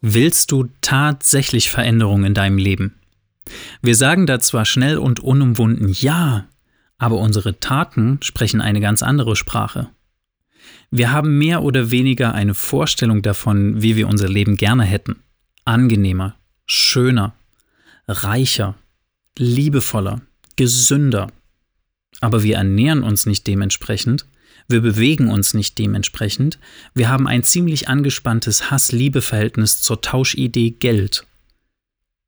Willst du tatsächlich Veränderung in deinem Leben? Wir sagen da zwar schnell und unumwunden Ja, aber unsere Taten sprechen eine ganz andere Sprache. Wir haben mehr oder weniger eine Vorstellung davon, wie wir unser Leben gerne hätten. Angenehmer, schöner, reicher, liebevoller, gesünder. Aber wir ernähren uns nicht dementsprechend wir bewegen uns nicht dementsprechend. Wir haben ein ziemlich angespanntes Hass-Liebe-Verhältnis zur Tauschidee Geld.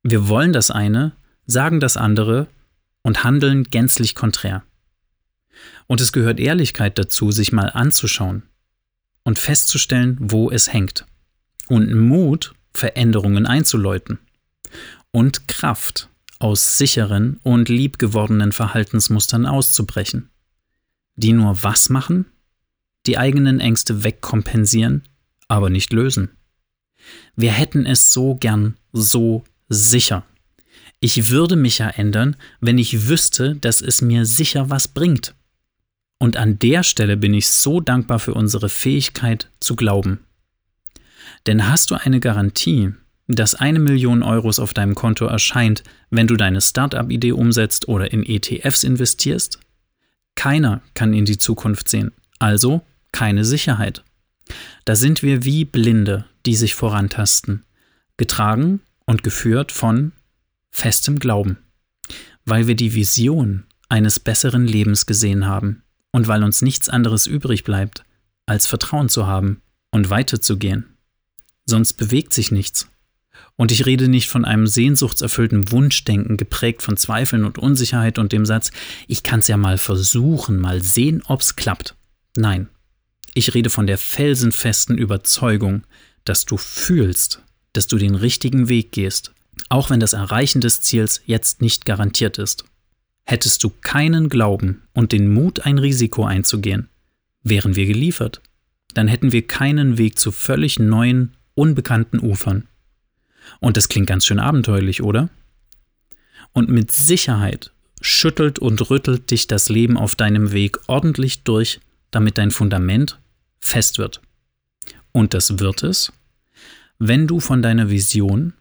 Wir wollen das eine, sagen das andere und handeln gänzlich konträr. Und es gehört Ehrlichkeit dazu, sich mal anzuschauen und festzustellen, wo es hängt. Und Mut, Veränderungen einzuläuten. Und Kraft, aus sicheren und liebgewordenen Verhaltensmustern auszubrechen die nur was machen? Die eigenen Ängste wegkompensieren, aber nicht lösen. Wir hätten es so gern so sicher. Ich würde mich ja ändern, wenn ich wüsste, dass es mir sicher was bringt. Und an der Stelle bin ich so dankbar für unsere Fähigkeit zu glauben. Denn hast du eine Garantie, dass eine Million Euros auf deinem Konto erscheint, wenn du deine Startup-Idee umsetzt oder in ETFs investierst? Keiner kann in die Zukunft sehen, also keine Sicherheit. Da sind wir wie Blinde, die sich vorantasten, getragen und geführt von festem Glauben, weil wir die Vision eines besseren Lebens gesehen haben und weil uns nichts anderes übrig bleibt, als Vertrauen zu haben und weiterzugehen. Sonst bewegt sich nichts. Und ich rede nicht von einem sehnsuchtserfüllten Wunschdenken, geprägt von Zweifeln und Unsicherheit und dem Satz, ich kann es ja mal versuchen, mal sehen, ob's klappt. Nein, ich rede von der felsenfesten Überzeugung, dass du fühlst, dass du den richtigen Weg gehst, auch wenn das Erreichen des Ziels jetzt nicht garantiert ist. Hättest du keinen Glauben und den Mut, ein Risiko einzugehen, wären wir geliefert. Dann hätten wir keinen Weg zu völlig neuen, unbekannten Ufern. Und das klingt ganz schön abenteuerlich, oder? Und mit Sicherheit schüttelt und rüttelt dich das Leben auf deinem Weg ordentlich durch, damit dein Fundament fest wird. Und das wird es, wenn du von deiner Vision,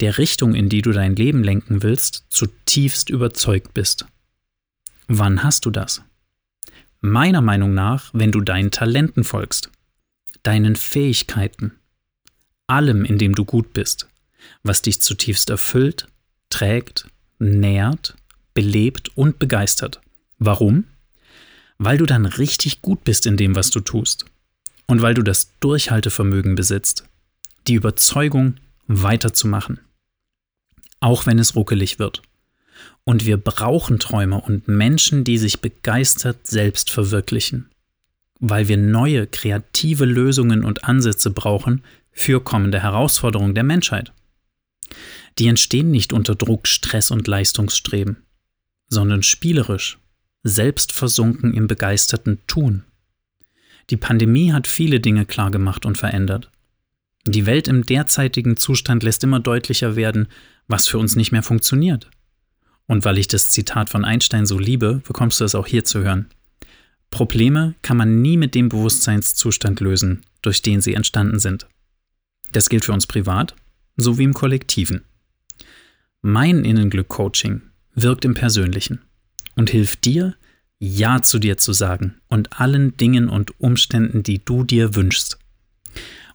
der Richtung, in die du dein Leben lenken willst, zutiefst überzeugt bist. Wann hast du das? Meiner Meinung nach, wenn du deinen Talenten folgst, deinen Fähigkeiten, allem, in dem du gut bist, was dich zutiefst erfüllt, trägt, nährt, belebt und begeistert. Warum? Weil du dann richtig gut bist in dem, was du tust. Und weil du das Durchhaltevermögen besitzt, die Überzeugung, weiterzumachen. Auch wenn es ruckelig wird. Und wir brauchen Träumer und Menschen, die sich begeistert selbst verwirklichen. Weil wir neue, kreative Lösungen und Ansätze brauchen für kommende Herausforderungen der Menschheit. Die entstehen nicht unter Druck, Stress und Leistungsstreben, sondern spielerisch, selbstversunken im begeisterten Tun. Die Pandemie hat viele Dinge klargemacht und verändert. Die Welt im derzeitigen Zustand lässt immer deutlicher werden, was für uns nicht mehr funktioniert. Und weil ich das Zitat von Einstein so liebe, bekommst du es auch hier zu hören. Probleme kann man nie mit dem Bewusstseinszustand lösen, durch den sie entstanden sind. Das gilt für uns privat sowie im Kollektiven. Mein Innenglück-Coaching wirkt im Persönlichen und hilft dir, Ja zu dir zu sagen und allen Dingen und Umständen, die du dir wünschst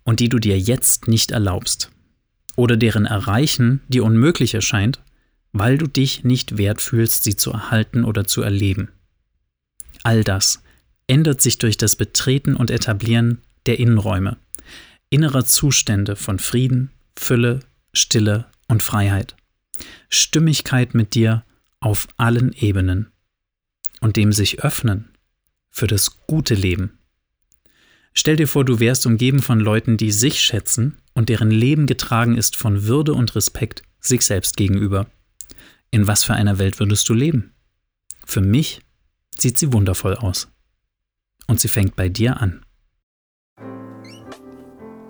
und die du dir jetzt nicht erlaubst oder deren Erreichen dir unmöglich erscheint, weil du dich nicht wert fühlst, sie zu erhalten oder zu erleben. All das ändert sich durch das Betreten und Etablieren der Innenräume, innerer Zustände von Frieden, Fülle, Stille und Freiheit. Stimmigkeit mit dir auf allen Ebenen und dem sich öffnen für das gute Leben. Stell dir vor, du wärst umgeben von Leuten, die sich schätzen und deren Leben getragen ist von Würde und Respekt sich selbst gegenüber. In was für einer Welt würdest du leben? Für mich sieht sie wundervoll aus. Und sie fängt bei dir an.